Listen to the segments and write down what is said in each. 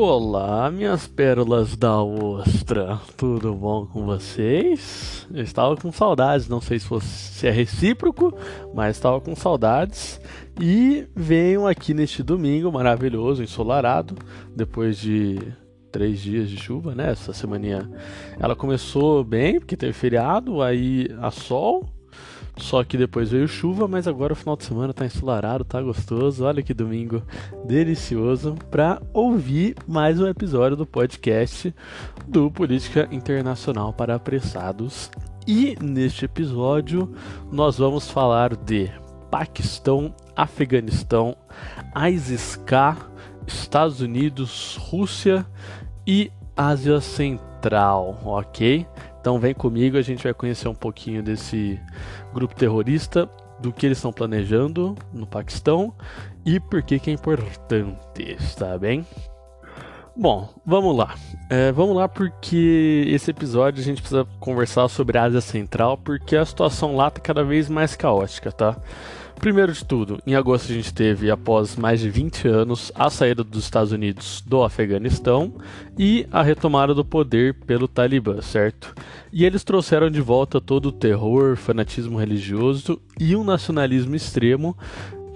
Olá, minhas pérolas da ostra, tudo bom com vocês? Eu estava com saudades, não sei se, fosse, se é recíproco, mas estava com saudades e venho aqui neste domingo maravilhoso, ensolarado, depois de três dias de chuva, né? Essa semana ela começou bem, porque teve feriado, aí a sol, só que depois veio chuva, mas agora o final de semana tá ensolarado, tá gostoso. Olha que domingo delicioso para ouvir mais um episódio do podcast do Política Internacional para Apressados. E neste episódio nós vamos falar de Paquistão, Afeganistão, ISIS-K, Estados Unidos, Rússia e Ásia Central, ok? Então vem comigo, a gente vai conhecer um pouquinho desse grupo terrorista, do que eles estão planejando no Paquistão e por que, que é importante, está bem? Bom, vamos lá. É, vamos lá porque esse episódio a gente precisa conversar sobre a Ásia Central porque a situação lá está cada vez mais caótica, tá? Primeiro de tudo, em agosto a gente teve, após mais de 20 anos, a saída dos Estados Unidos do Afeganistão e a retomada do poder pelo Talibã, certo? E eles trouxeram de volta todo o terror, fanatismo religioso e um nacionalismo extremo,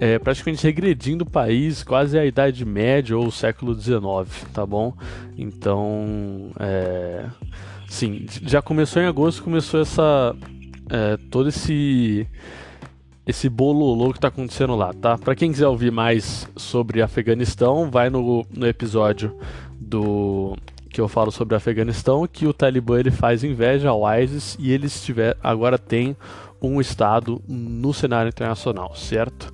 é, praticamente regredindo o país quase à Idade Média ou século XIX, tá bom? Então, é, sim, já começou em agosto, começou essa, é, todo esse esse bololô que está acontecendo lá, tá? Para quem quiser ouvir mais sobre Afeganistão, vai no, no episódio do que eu falo sobre Afeganistão, que o Talibã ele faz inveja ao ISIS e eles tiver, agora tem um estado no cenário internacional, certo?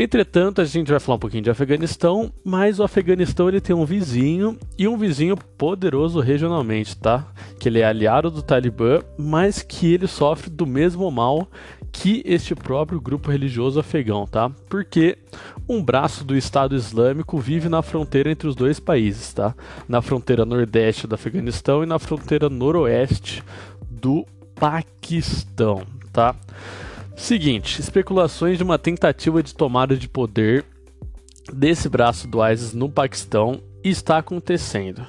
Entretanto, a gente vai falar um pouquinho de Afeganistão, mas o Afeganistão ele tem um vizinho e um vizinho poderoso regionalmente, tá? Que ele é aliado do Talibã, mas que ele sofre do mesmo mal que este próprio grupo religioso afegão, tá? Porque um braço do Estado Islâmico vive na fronteira entre os dois países, tá? Na fronteira nordeste do Afeganistão e na fronteira noroeste do Paquistão, tá? Seguinte, especulações de uma tentativa de tomada de poder desse braço do ISIS no Paquistão está acontecendo.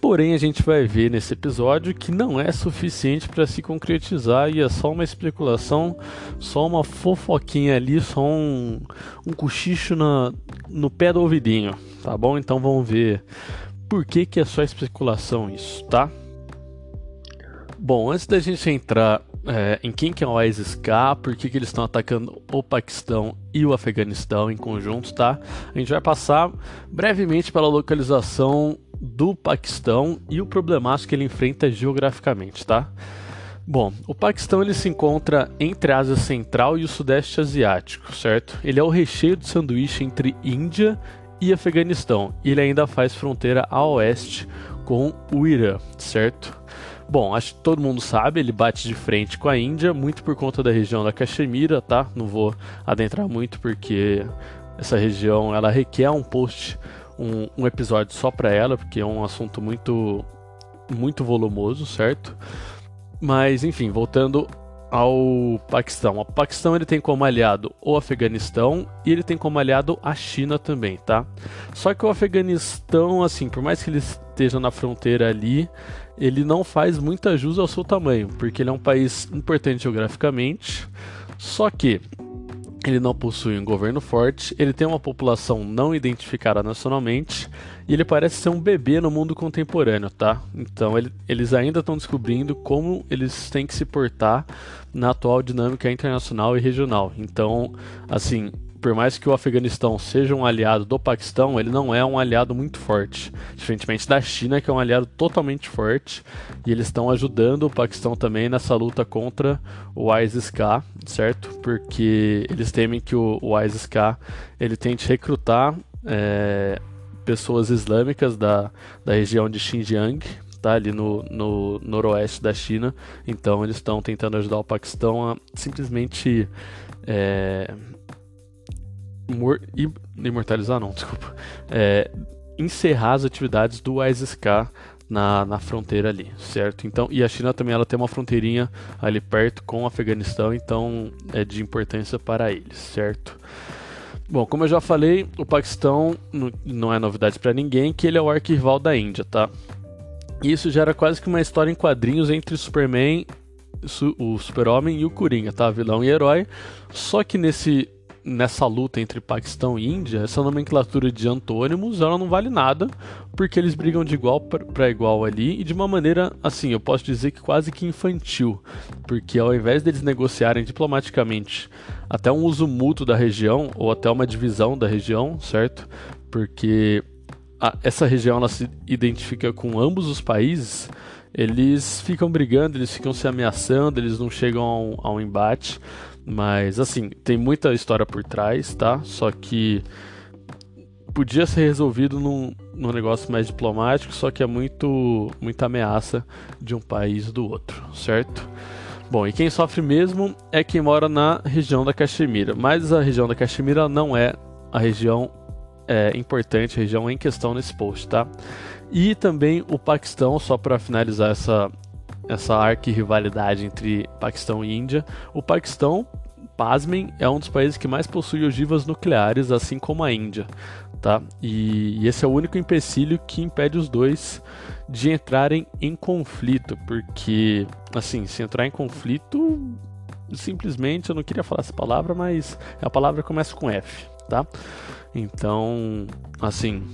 Porém, a gente vai ver nesse episódio que não é suficiente para se concretizar e é só uma especulação, só uma fofoquinha ali, só um, um cochicho na, no pé do ouvidinho, tá bom? Então vamos ver por que, que é só especulação isso, tá? Bom, antes da gente entrar é, em quem que é o ISIS-K, por que, que eles estão atacando o Paquistão e o Afeganistão em conjunto, tá? A gente vai passar brevemente pela localização do Paquistão e o problemático que ele enfrenta geograficamente, tá? Bom, o Paquistão ele se encontra entre a Ásia Central e o Sudeste Asiático, certo? Ele é o recheio de sanduíche entre Índia e Afeganistão, e ele ainda faz fronteira a oeste com o Irã, certo? Bom, acho que todo mundo sabe, ele bate de frente com a Índia, muito por conta da região da Caxemira, tá? Não vou adentrar muito porque essa região ela requer um post, um, um episódio só para ela, porque é um assunto muito muito volumoso, certo? Mas enfim, voltando ao Paquistão. O Paquistão ele tem como aliado o Afeganistão e ele tem como aliado a China também, tá? Só que o Afeganistão, assim, por mais que ele esteja na fronteira ali, ele não faz muita jus ao seu tamanho, porque ele é um país importante geograficamente, só que ele não possui um governo forte, ele tem uma população não identificada nacionalmente e ele parece ser um bebê no mundo contemporâneo, tá? Então ele, eles ainda estão descobrindo como eles têm que se portar na atual dinâmica internacional e regional. Então, assim, por mais que o Afeganistão seja um aliado do Paquistão, ele não é um aliado muito forte. Diferentemente da China, que é um aliado totalmente forte, e eles estão ajudando o Paquistão também nessa luta contra o ISIS-K, certo? Porque eles temem que o, o ISIS-K ele tente recrutar é, pessoas islâmicas da, da região de Xinjiang, tá ali no, no noroeste da China. Então eles estão tentando ajudar o Paquistão a simplesmente é, imortalizar não, desculpa, é, encerrar as atividades do ISIS-K na, na fronteira ali, certo? Então, e a China também ela tem uma fronteirinha ali perto com o Afeganistão, então é de importância para eles, certo? Bom, como eu já falei, o Paquistão não é novidade para ninguém que ele é o arquirrival da Índia, tá? E isso gera quase que uma história em quadrinhos entre Superman, o Super-Homem e o Coringa, tá? Vilão e herói. Só que nesse nessa luta entre Paquistão e Índia, essa nomenclatura de antônimos, ela não vale nada, porque eles brigam de igual para igual ali e de uma maneira, assim, eu posso dizer que quase que infantil, porque ao invés deles negociarem diplomaticamente até um uso mútuo da região ou até uma divisão da região, certo? Porque a, essa região ela se identifica com ambos os países, eles ficam brigando, eles ficam se ameaçando, eles não chegam a um, a um embate. Mas assim, tem muita história por trás, tá? Só que podia ser resolvido num, num negócio mais diplomático, só que é muito muita ameaça de um país do outro, certo? Bom, e quem sofre mesmo é quem mora na região da Caxemira, mas a região da Caxemira não é a região é, importante, a região em questão nesse post, tá? E também o Paquistão, só para finalizar essa essa arqui-rivalidade entre Paquistão e Índia. O Paquistão, pasmem, é um dos países que mais possui ogivas nucleares, assim como a Índia. Tá? E, e esse é o único empecilho que impede os dois de entrarem em conflito, porque, assim, se entrar em conflito, simplesmente, eu não queria falar essa palavra, mas a palavra começa com F, tá? Então, assim,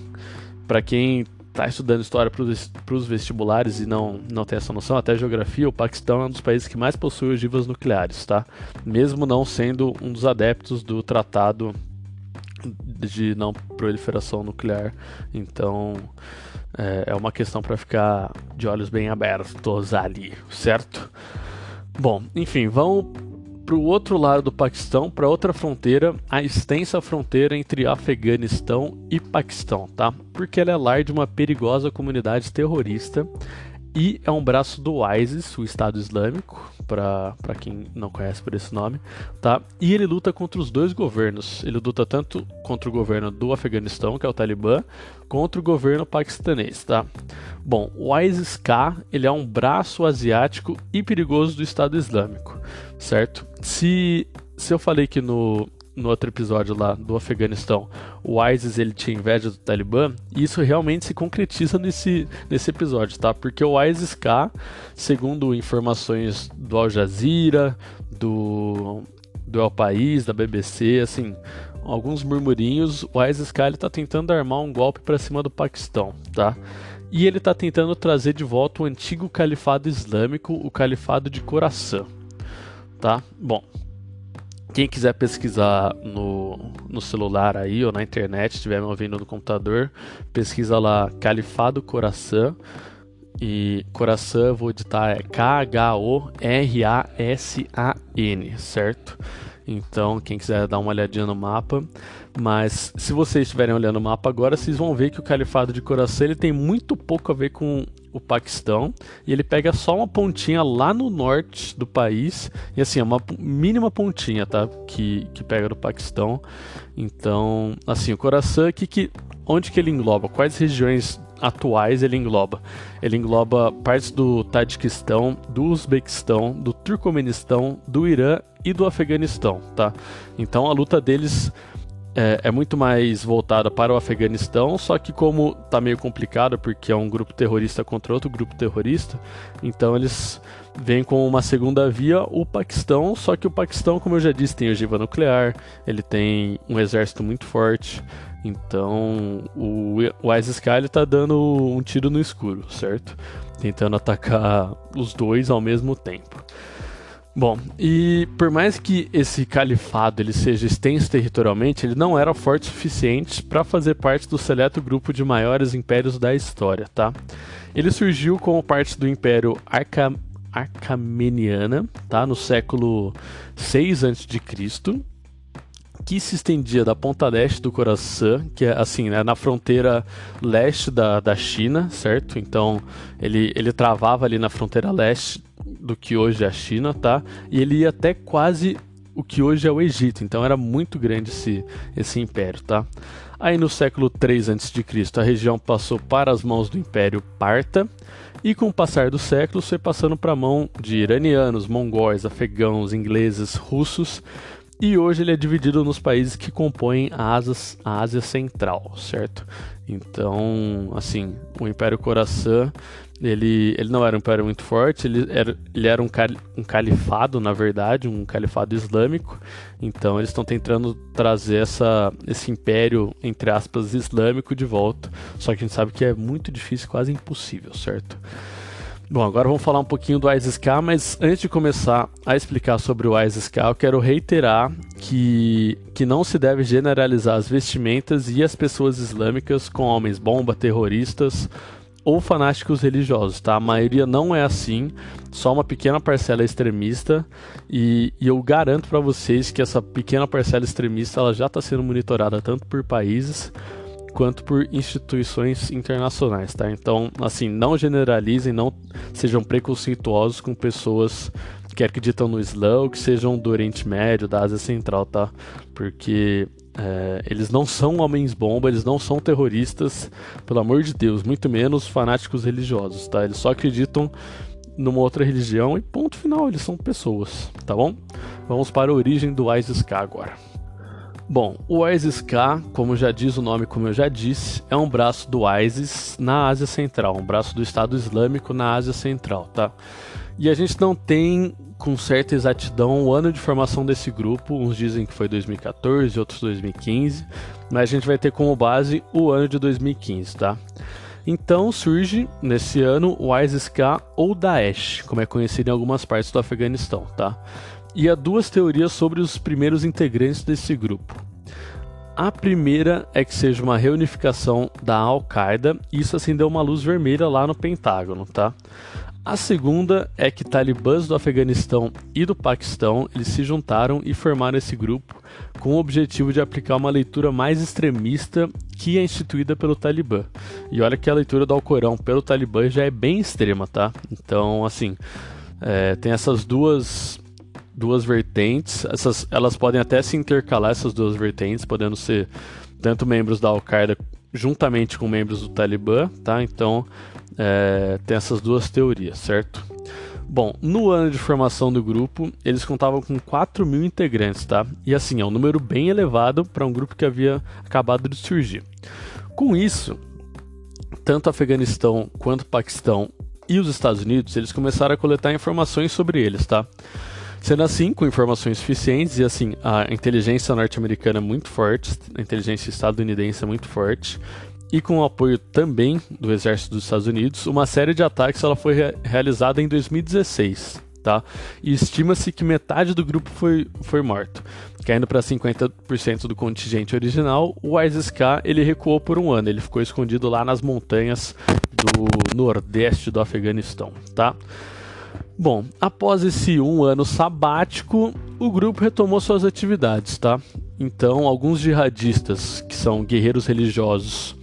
para quem está estudando história para os vestibulares e não, não tem essa noção, até geografia, o Paquistão é um dos países que mais possui ogivas nucleares, tá? Mesmo não sendo um dos adeptos do tratado de não proliferação nuclear. Então, é, é uma questão para ficar de olhos bem abertos ali, certo? Bom, enfim, vamos para o outro lado do Paquistão, para outra fronteira, a extensa fronteira entre Afeganistão e Paquistão, tá? Porque ela é lar de uma perigosa comunidade terrorista e é um braço do ISIS, o Estado Islâmico, para quem não conhece por esse nome, tá? E ele luta contra os dois governos. Ele luta tanto contra o governo do Afeganistão, que é o Talibã, contra o governo paquistanês, tá? Bom, o ISIS-K, ele é um braço asiático e perigoso do Estado Islâmico, certo? Se se eu falei que no no outro episódio lá do Afeganistão, o ISIS ele tinha inveja do Talibã, e isso realmente se concretiza nesse, nesse episódio, tá? Porque o ISIS-K, segundo informações do Al Jazeera, do, do El País, da BBC, assim, alguns murmurinhos, o ISIS-K ele tá tentando armar um golpe para cima do Paquistão, tá? E ele está tentando trazer de volta o antigo califado islâmico, o califado de Khorasan, tá? Bom, quem quiser pesquisar no, no celular aí ou na internet, estiver me ouvindo no computador, pesquisa lá Califado Coração. E Coração, vou editar, é K-H-O-R-A-S-A-N, certo? Então, quem quiser dar uma olhadinha no mapa. Mas se vocês estiverem olhando o mapa agora, vocês vão ver que o Califado de Coração ele tem muito pouco a ver com o Paquistão e ele pega só uma pontinha lá no norte do país e assim é uma mínima pontinha, tá? Que, que pega do Paquistão. Então, assim, o Khorasan, que, que onde que ele engloba? Quais regiões atuais ele engloba? Ele engloba partes do Tadiquistão, do Uzbequistão, do Turcomenistão, do Irã e do Afeganistão, tá? Então a luta deles é, é, muito mais voltada para o Afeganistão, só que como tá meio complicado porque é um grupo terrorista contra outro grupo terrorista, então eles vêm com uma segunda via, o Paquistão, só que o Paquistão, como eu já disse, tem ogiva nuclear, ele tem um exército muito forte, então o, o ISIS-K está dando um tiro no escuro, certo? Tentando atacar os dois ao mesmo tempo. Bom, e por mais que esse califado ele seja extenso territorialmente, ele não era forte o suficiente para fazer parte do seleto grupo de maiores impérios da história, tá? Ele surgiu como parte do Império Arca Arcameniana, tá? No século 6 a.C., que se estendia da ponta leste do Khorasan, que é assim, né, na fronteira leste da, da China, certo? Então ele, ele travava ali na fronteira leste do que hoje é a China, tá? E ele ia até quase o que hoje é o Egito, então era muito grande esse, esse império, tá? Aí no século 3 a.C., a região passou para as mãos do Império Parta, e com o passar dos séculos foi passando para a mão de iranianos, mongóis, afegãos, ingleses, russos, e hoje ele é dividido nos países que compõem a Ásia, a Ásia Central, certo? Então, assim, o Império Khorasan, ele, ele não era um império muito forte, ele era, ele era um, um califado, na verdade, um califado islâmico. Então, eles estão tentando trazer essa, esse império, entre aspas, islâmico de volta. Só que a gente sabe que é muito difícil, quase impossível, certo? Bom, agora vamos falar um pouquinho do ISIS-K, mas antes de começar a explicar sobre o ISIS-K, eu quero reiterar que, que não se deve generalizar as vestimentas e as pessoas islâmicas com homens bomba, terroristas ou fanáticos religiosos, tá? A maioria não é assim, só uma pequena parcela é extremista e, e eu garanto para vocês que essa pequena parcela extremista ela já está sendo monitorada tanto por países quanto por instituições internacionais, tá? Então, assim, não generalizem, não sejam preconceituosos com pessoas que acreditam no Islã ou que sejam do Oriente Médio, da Ásia Central, tá? Porque é, eles não são homens-bomba, eles não são terroristas, pelo amor de Deus, muito menos fanáticos religiosos, tá? Eles só acreditam numa outra religião e ponto final, eles são pessoas, tá bom? Vamos para a origem do ISIS-K agora. Bom, o ISIS-K, como já diz o nome, como eu já disse, é um braço do ISIS na Ásia Central, um braço do Estado Islâmico na Ásia Central, tá? E a gente não tem com certa exatidão o ano de formação desse grupo, uns dizem que foi 2014, outros 2015, mas a gente vai ter como base o ano de 2015, tá? Então surge nesse ano o ISIS-K ou Daesh, como é conhecido em algumas partes do Afeganistão, tá? E há duas teorias sobre os primeiros integrantes desse grupo. A primeira é que seja uma reunificação da Al-Qaeda, e isso acendeu uma luz vermelha lá no Pentágono, tá? A segunda é que talibãs do Afeganistão e do Paquistão eles se juntaram e formaram esse grupo com o objetivo de aplicar uma leitura mais extremista que é instituída pelo Talibã. E olha que a leitura do Alcorão pelo Talibã já é bem extrema, tá? Então, assim, é, tem essas duas duas vertentes. Essas, elas podem até se intercalar, essas duas vertentes, podendo ser tanto membros da Al-Qaeda juntamente com membros do Talibã, tá? Então, é, tem essas duas teorias, certo? Bom, no ano de formação do grupo, eles contavam com 4 mil integrantes, tá? E assim, é um número bem elevado para um grupo que havia acabado de surgir. Com isso, tanto Afeganistão quanto Paquistão e os Estados Unidos, eles começaram a coletar informações sobre eles, tá? Sendo assim, com informações suficientes, e assim, a inteligência norte-americana é muito forte, a inteligência estadunidense é muito forte, e com o apoio também do exército dos Estados Unidos, uma série de ataques ela foi re realizada em 2016. Tá? E estima-se que metade do grupo foi, foi morto. Caindo para 50% do contingente original, o ISIS-K ele recuou por um ano. Ele ficou escondido lá nas montanhas do nordeste do Afeganistão. Tá? Bom, após esse um ano sabático, o grupo retomou suas atividades, tá? Então, alguns jihadistas, que são guerreiros religiosos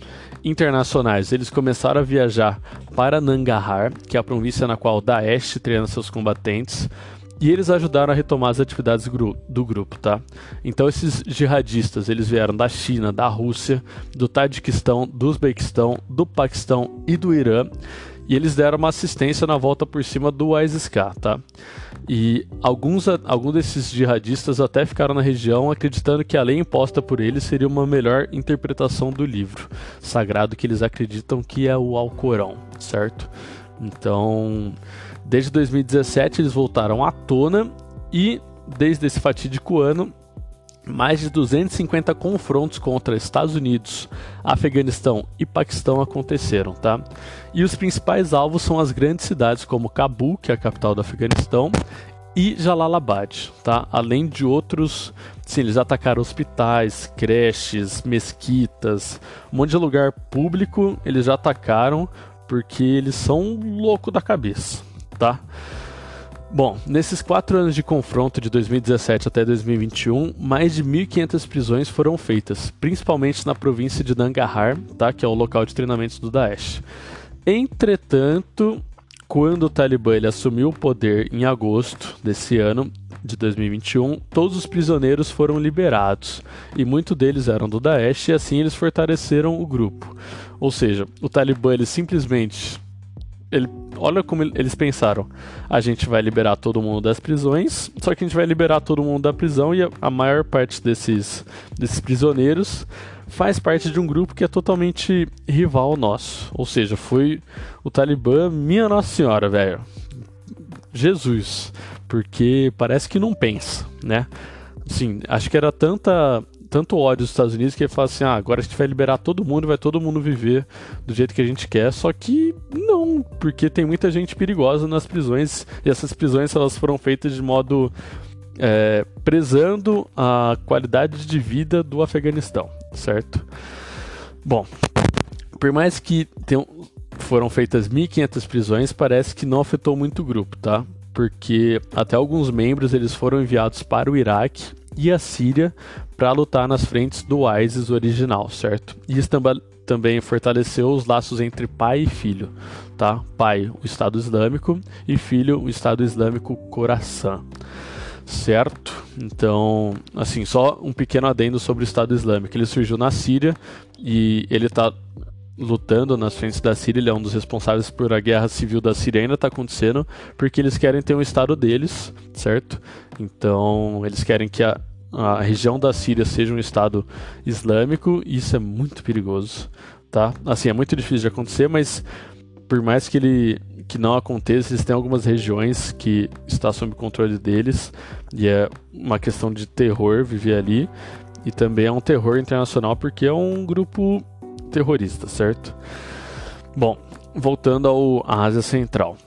internacionais, eles começaram a viajar para Nangarhar, que é a província na qual Daesh treina seus combatentes, e eles ajudaram a retomar as atividades do grupo, tá? Então esses jihadistas, eles vieram da China, da Rússia, do Tadiquistão, do Uzbequistão, do Paquistão e do Irã, e eles deram uma assistência na volta por cima do ISIS-K, tá? E alguns, alguns desses jihadistas até ficaram na região acreditando que a lei imposta por eles seria uma melhor interpretação do livro sagrado que eles acreditam que é o Alcorão, certo? Então, desde 2017 eles voltaram à tona e desde esse fatídico ano mais de 250 confrontos contra Estados Unidos, Afeganistão e Paquistão aconteceram, tá? E os principais alvos são as grandes cidades como Cabul, que é a capital do Afeganistão, e Jalalabad, tá? Além de outros, sim, eles atacaram hospitais, creches, mesquitas, um monte de lugar público, eles já atacaram porque eles são louco da cabeça, tá? Bom, nesses quatro anos de confronto de 2017 até 2021, mais de 1.500 prisões foram feitas, principalmente na província de Nangarhar, tá, que é o local de treinamentos do Daesh. Entretanto, quando o Talibã assumiu o poder em agosto desse ano, de 2021, todos os prisioneiros foram liberados e muitos deles eram do Daesh e assim eles fortaleceram o grupo. Ou seja, o Talibã simplesmente ele, olha como eles pensaram. A gente vai liberar todo mundo das prisões, só que a gente vai liberar todo mundo da prisão e a, a maior parte desses, desses prisioneiros faz parte de um grupo que é totalmente rival nosso. Ou seja, foi o Talibã, minha Nossa Senhora, velho. Jesus. Porque parece que não pensa, né? Sim, acho que era tanta tanto ódio dos Estados Unidos que ele fala assim: ah, agora a gente vai liberar todo mundo, vai todo mundo viver do jeito que a gente quer. Só que não, porque tem muita gente perigosa nas prisões e essas prisões elas foram feitas de modo é, prezando a qualidade de vida do Afeganistão certo? Bom, por mais que tenham, foram feitas 1.500 prisões, parece que não afetou muito o grupo, tá? Porque até alguns membros eles foram enviados para o Iraque e a Síria para lutar nas frentes do ISIS original, certo? E também fortaleceu os laços entre pai e filho, tá? Pai, o Estado Islâmico, e filho, o Estado Islâmico Khorasan certo? Então, assim, só um pequeno adendo sobre o Estado Islâmico. Ele surgiu na Síria e ele está lutando nas frentes da Síria, ele é um dos responsáveis por a guerra civil da Síria ainda está acontecendo, porque eles querem ter um estado deles, certo? Então, eles querem que a, a região da Síria seja um estado islâmico, isso é muito perigoso, tá? Assim, é muito difícil de acontecer, mas por mais que ele que não aconteça, eles têm algumas regiões que está sob controle deles e é uma questão de terror viver ali e também é um terror internacional porque é um grupo terrorista, certo? Bom, voltando ao Ásia Central.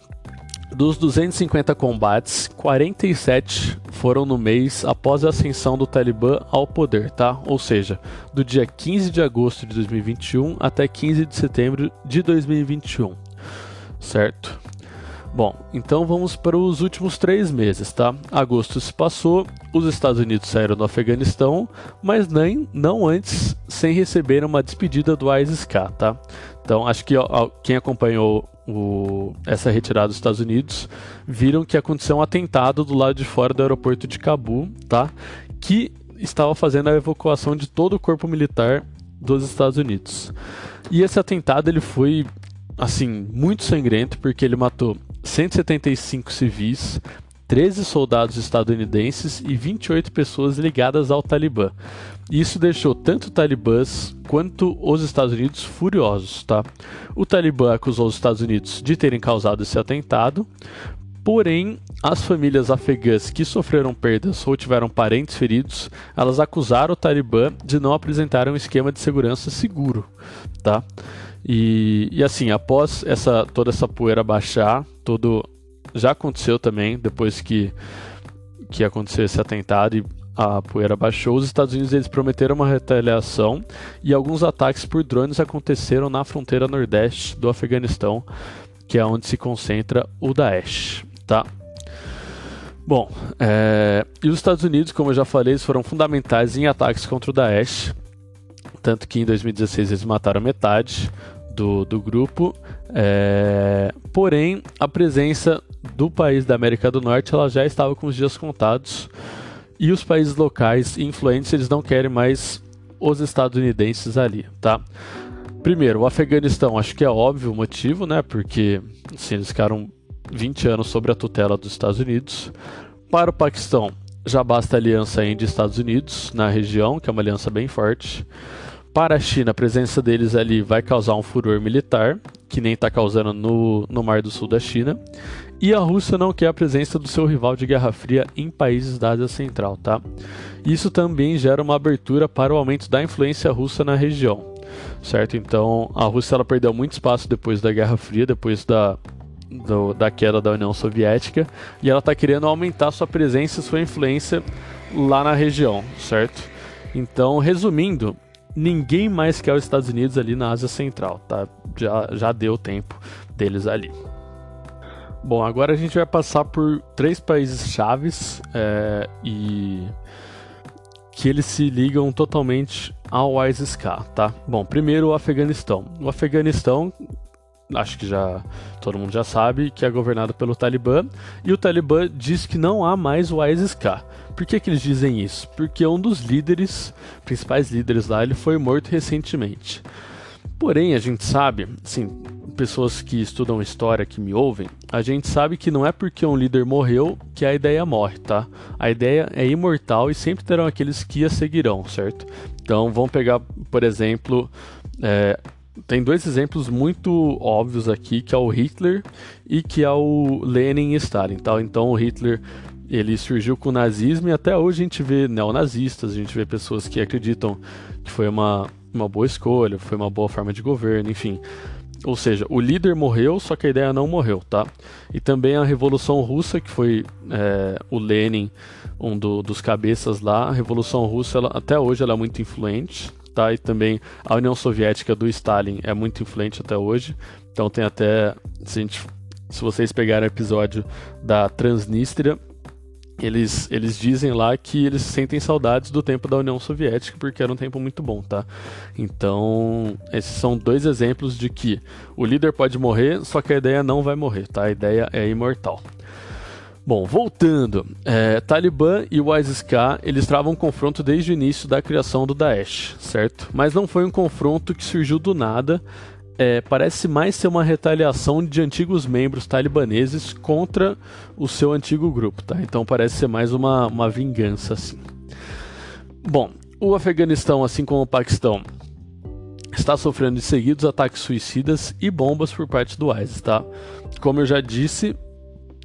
Dos 250 combates, 47 foram no mês após a ascensão do Talibã ao poder, tá? Ou seja, do dia 15 de agosto de 2021 até 15 de setembro de 2021 certo? Bom, então vamos para os últimos três meses, tá? Agosto se passou, os Estados Unidos saíram do Afeganistão, mas nem não antes sem receber uma despedida do ISIS-K, tá? Então acho que ó, quem acompanhou o, essa retirada dos Estados Unidos viram que aconteceu um atentado do lado de fora do aeroporto de Cabul, tá? Que estava fazendo a evacuação de todo o corpo militar dos Estados Unidos. E esse atentado ele foi assim, muito sangrento, porque ele matou 175 civis, 13 soldados estadunidenses e 28 pessoas ligadas ao Talibã. Isso deixou tanto talibãs quanto os Estados Unidos furiosos, tá? O Talibã acusou os Estados Unidos de terem causado esse atentado, porém as famílias afegãs que sofreram perdas ou tiveram parentes feridos, elas acusaram o Talibã de não apresentar um esquema de segurança seguro, tá? E, e assim, após essa toda essa poeira baixar, todo já aconteceu também depois que que aconteceu esse atentado e a poeira baixou, os Estados Unidos eles prometeram uma retaliação e alguns ataques por drones aconteceram na fronteira nordeste do Afeganistão, que é onde se concentra o Daesh, tá? Bom, é... e os Estados Unidos, como eu já falei, foram fundamentais em ataques contra o Daesh, tanto que em 2016 eles mataram metade, do, do grupo. É, porém, a presença do país da América do Norte ela já estava com os dias contados e os países locais influentes eles não querem mais os estadunidenses ali, tá? Primeiro, o Afeganistão, acho que é óbvio o motivo, né? Porque assim, eles ficaram 20 anos sob a tutela dos Estados Unidos. Para o Paquistão, já basta a aliança Índia-Estados Unidos na região, que é uma aliança bem forte. Para a China, a presença deles ali vai causar um furor militar, que nem está causando no, no Mar do Sul da China. E a Rússia não quer a presença do seu rival de Guerra Fria em países da Ásia Central, tá? Isso também gera uma abertura para o aumento da influência russa na região, certo? Então, a Rússia ela perdeu muito espaço depois da Guerra Fria, depois da, do, da queda da União Soviética, e ela está querendo aumentar sua presença e sua influência lá na região, certo? Então, resumindo, ninguém mais quer os Estados Unidos ali na Ásia Central, tá? Já, já deu tempo deles ali. Bom, agora a gente vai passar por três países chaves é, e que eles se ligam totalmente ao ISIS-K, tá? Bom, primeiro o Afeganistão. O Afeganistão, acho que já todo mundo já sabe, que é governado pelo Talibã, e o Talibã diz que não há mais o ISIS-K. Por que, que eles dizem isso? Porque um dos líderes, principais líderes lá, ele foi morto recentemente. Porém, a gente sabe, assim, pessoas que estudam história que me ouvem, a gente sabe que não é porque um líder morreu que a ideia morre, tá? A ideia é imortal e sempre terão aqueles que a seguirão, certo? Então vamos pegar, por exemplo, é, tem dois exemplos muito óbvios aqui, que é o Hitler e que é o Lenin e Stalin, tá? Então o Hitler ele surgiu com o nazismo e até hoje a gente vê neonazistas, a gente vê pessoas que acreditam que foi uma, uma boa escolha, foi uma boa forma de governo, enfim. Ou seja, o líder morreu, só que a ideia não morreu, tá? E também a Revolução Russa, que foi é, o Lenin, um do, dos cabeças lá. A Revolução Russa, ela, até hoje, ela é muito influente, tá? E também a União Soviética do Stalin é muito influente até hoje. Então tem até, se, gente, se vocês pegarem o episódio da Transnistria, eles, eles dizem lá que eles sentem saudades do tempo da União Soviética porque era um tempo muito bom, tá? Então, esses são dois exemplos de que o líder pode morrer, só que a ideia não vai morrer, tá? A ideia é imortal. Bom, voltando, é, Talibã e o eles travam um confronto desde o início da criação do Daesh, certo? Mas não foi um confronto que surgiu do nada, é, parece mais ser uma retaliação de antigos membros talibaneses contra o seu antigo grupo, tá? Então parece ser mais uma, uma vingança, assim. Bom, o Afeganistão, assim como o Paquistão, está sofrendo de seguidos ataques suicidas e bombas por parte do ISIS, tá? Como eu já disse,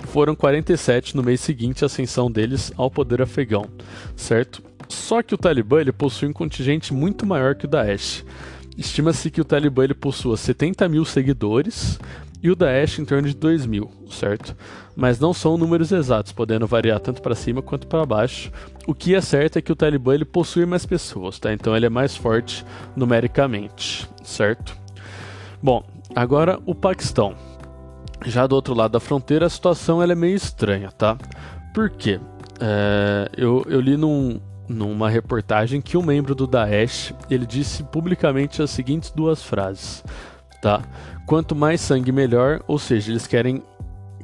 foram 47 no mês seguinte à ascensão deles ao poder afegão, certo? Só que o Talibã ele possui um contingente muito maior que o Daesh. Estima-se que o Talibã ele possua 70 mil seguidores e o Daesh em torno de 2 mil, certo? Mas não são números exatos, podendo variar tanto para cima quanto para baixo. O que é certo é que o Talibã ele possui mais pessoas, tá? Então ele é mais forte numericamente, certo? Bom, agora o Paquistão. Já do outro lado da fronteira, a situação ela é meio estranha, tá? Por quê? É, eu, eu li num, numa reportagem que um membro do Daesh ele disse publicamente as seguintes duas frases, tá? Quanto mais sangue melhor, ou seja, eles querem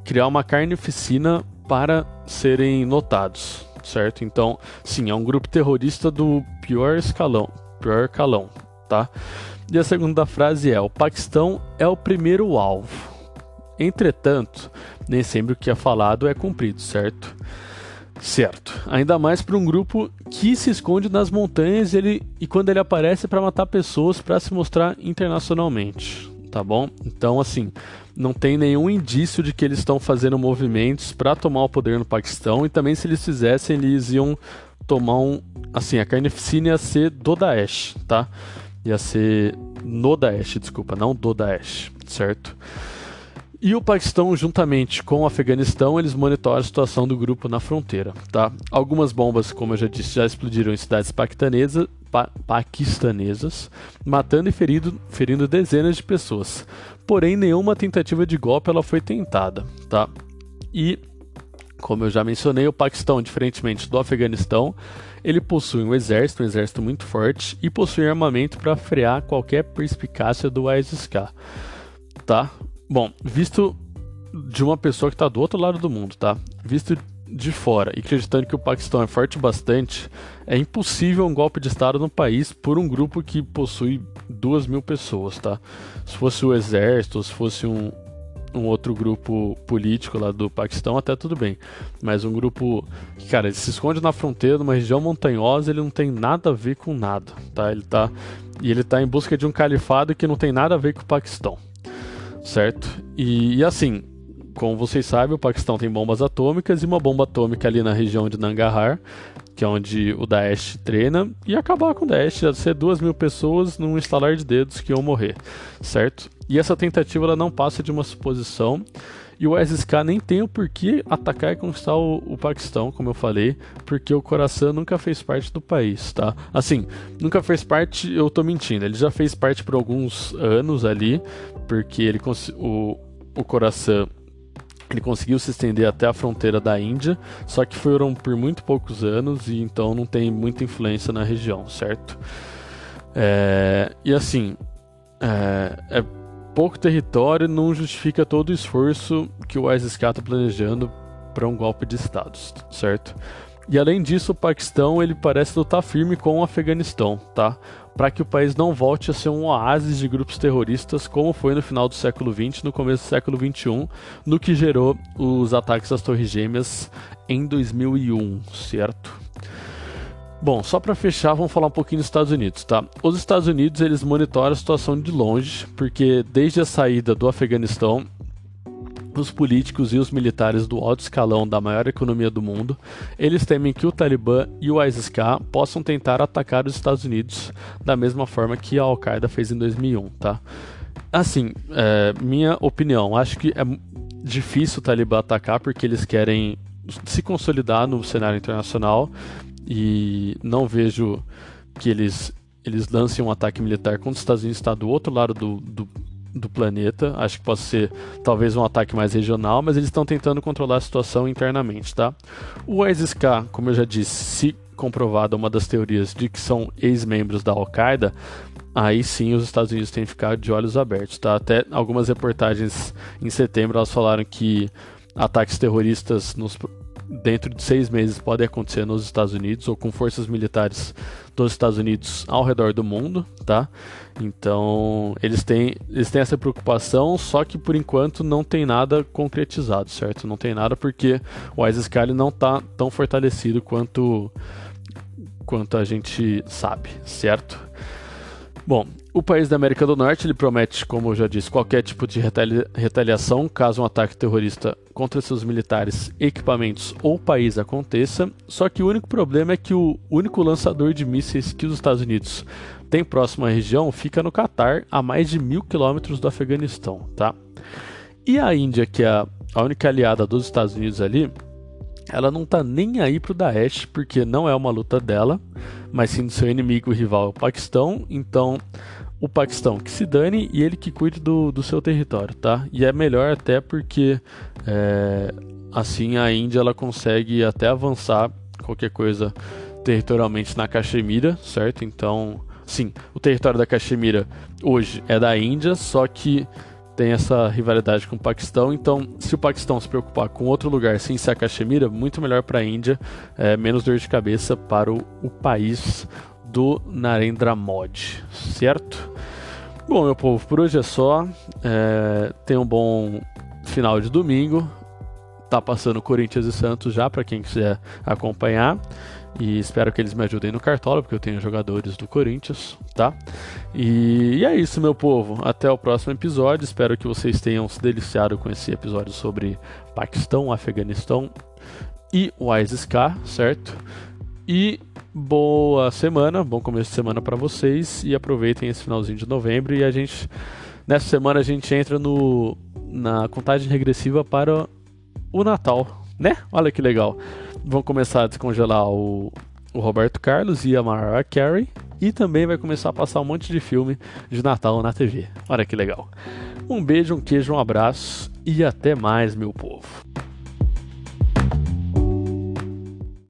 criar uma carnificina para serem notados, certo? Então, sim, é um grupo terrorista do pior escalão, pior calão, tá? E a segunda frase é: o Paquistão é o primeiro alvo. Entretanto, nem sempre o que é falado é cumprido, certo? Certo. Ainda mais para um grupo que se esconde nas montanhas e, ele, e quando ele aparece para matar pessoas para se mostrar internacionalmente. Tá bom? Então, assim, não tem nenhum indício de que eles estão fazendo movimentos para tomar o poder no Paquistão. E também, se eles fizessem, eles iam tomar um. Assim, a carnificina ia ser do Daesh, tá? Ia ser no Daesh, desculpa, não do Daesh, certo? E o Paquistão, juntamente com o Afeganistão, eles monitoram a situação do grupo na fronteira. Tá? Algumas bombas, como eu já disse, já explodiram em cidades paquistanesas, pa paquistanesas matando e ferido, ferindo dezenas de pessoas. Porém, nenhuma tentativa de golpe ela foi tentada. Tá? E, como eu já mencionei, o Paquistão, diferentemente do Afeganistão, ele possui um exército, um exército muito forte, e possui armamento para frear qualquer perspicácia do ISIS-K. Tá? Bom, visto de uma pessoa que está do outro lado do mundo, tá? Visto de fora e acreditando que o Paquistão é forte bastante, é impossível um golpe de Estado no país por um grupo que possui duas mil pessoas, tá? Se fosse o exército, se fosse um, um outro grupo político lá do Paquistão, até tudo bem. Mas um grupo que, cara, ele se esconde na fronteira, numa região montanhosa, ele não tem nada a ver com nada, tá? Ele tá. E ele tá em busca de um califado que não tem nada a ver com o Paquistão certo? E, e, assim, como vocês sabem, o Paquistão tem bombas atômicas e uma bomba atômica ali na região de Nangarhar, que é onde o Daesh treina, e acabar com o Daesh, ia ser duas mil pessoas num estalar de dedos que iam morrer, certo? E essa tentativa ela não passa de uma suposição. E o ISIS-K nem tem o porquê atacar e conquistar o, o, Paquistão, como eu falei, porque o Khorasan nunca fez parte do país, tá? Assim, nunca fez parte, eu tô mentindo, ele já fez parte por alguns anos ali, porque ele o, o Khorasan ele conseguiu se estender até a fronteira da Índia, só que foram por muito poucos anos e então não tem muita influência na região, certo? É, e assim, é, é pouco território não justifica todo o esforço que o ISIS está planejando para um golpe de Estado, certo? E além disso, o Paquistão ele parece lutar firme com o Afeganistão, tá? Para que o país não volte a ser um oásis de grupos terroristas como foi no final do século XX, no começo do século XXI, no que gerou os ataques às Torres Gêmeas em 2001, certo? Bom, só para fechar, vamos falar um pouquinho dos Estados Unidos, tá? Os Estados Unidos, eles monitoram a situação de longe, porque desde a saída do Afeganistão, os políticos e os militares do alto escalão da maior economia do mundo, eles temem que o Talibã e o ISIS-K possam tentar atacar os Estados Unidos da mesma forma que a Al-Qaeda fez em 2001, tá? Assim, é, minha opinião, acho que é difícil o Talibã atacar porque eles querem se consolidar no cenário internacional e não vejo que eles, eles lancem um ataque militar quando os Estados Unidos está do outro lado do, do, do, planeta. Acho que pode ser talvez um ataque mais regional, mas eles estão tentando controlar a situação internamente, tá? O ISIS-K, como eu já disse, se comprovada uma das teorias de que são ex-membros da Al-Qaeda, aí sim os Estados Unidos têm ficar de olhos abertos, tá? Até algumas reportagens em setembro elas falaram que ataques terroristas nos dentro de seis meses podem acontecer nos Estados Unidos ou com forças militares dos Estados Unidos ao redor do mundo, tá? Então eles têm, eles têm essa preocupação, só que por enquanto não tem nada concretizado, certo? Não tem nada porque o ISIS-K não está tão fortalecido quanto quanto a gente sabe, certo? Bom, o país da América do Norte ele promete, como eu já disse, qualquer tipo de retali retaliação caso um ataque terrorista contra seus militares, equipamentos ou país aconteça. Só que o único problema é que o único lançador de mísseis que os Estados Unidos tem próximo à região fica no Catar, a mais de mil quilômetros do Afeganistão, tá? E a Índia, que é a, a única aliada dos Estados Unidos ali, ela não tá nem aí pro Daesh, porque não é uma luta dela, mas sim do seu inimigo rival, o Paquistão. Então, o Paquistão que se dane e ele que cuide do, do seu território, tá? E é melhor até porque é, assim a Índia ela consegue até avançar qualquer coisa territorialmente na Caxemira, certo? Então, sim, o território da Caxemira hoje é da Índia, só que tem essa rivalidade com o Paquistão. Então, se o Paquistão se preocupar com outro lugar sem ser a Caxemira, muito melhor para a Índia, é, menos dor de cabeça para o, o país do Narendra Modi, certo? Bom, meu povo, por hoje é só. É, tenha um bom final de domingo. Tá passando Corinthians e Santos já para quem quiser acompanhar. E espero que eles me ajudem no Cartola, porque eu tenho jogadores do Corinthians, tá? E, e, é isso, meu povo. Até o próximo episódio. Espero que vocês tenham se deliciado com esse episódio sobre Paquistão, Afeganistão e o ISIS-K, certo? E boa semana, bom começo de semana para vocês e aproveitem esse finalzinho de novembro e a gente nessa semana a gente entra no na contagem regressiva para o Natal, né? Olha que legal. Vão começar a descongelar o, o Roberto Carlos e a Mariah Carey e também vai começar a passar um monte de filme de Natal na TV. Olha que legal. Um beijo, um queijo, um abraço e até mais, meu povo.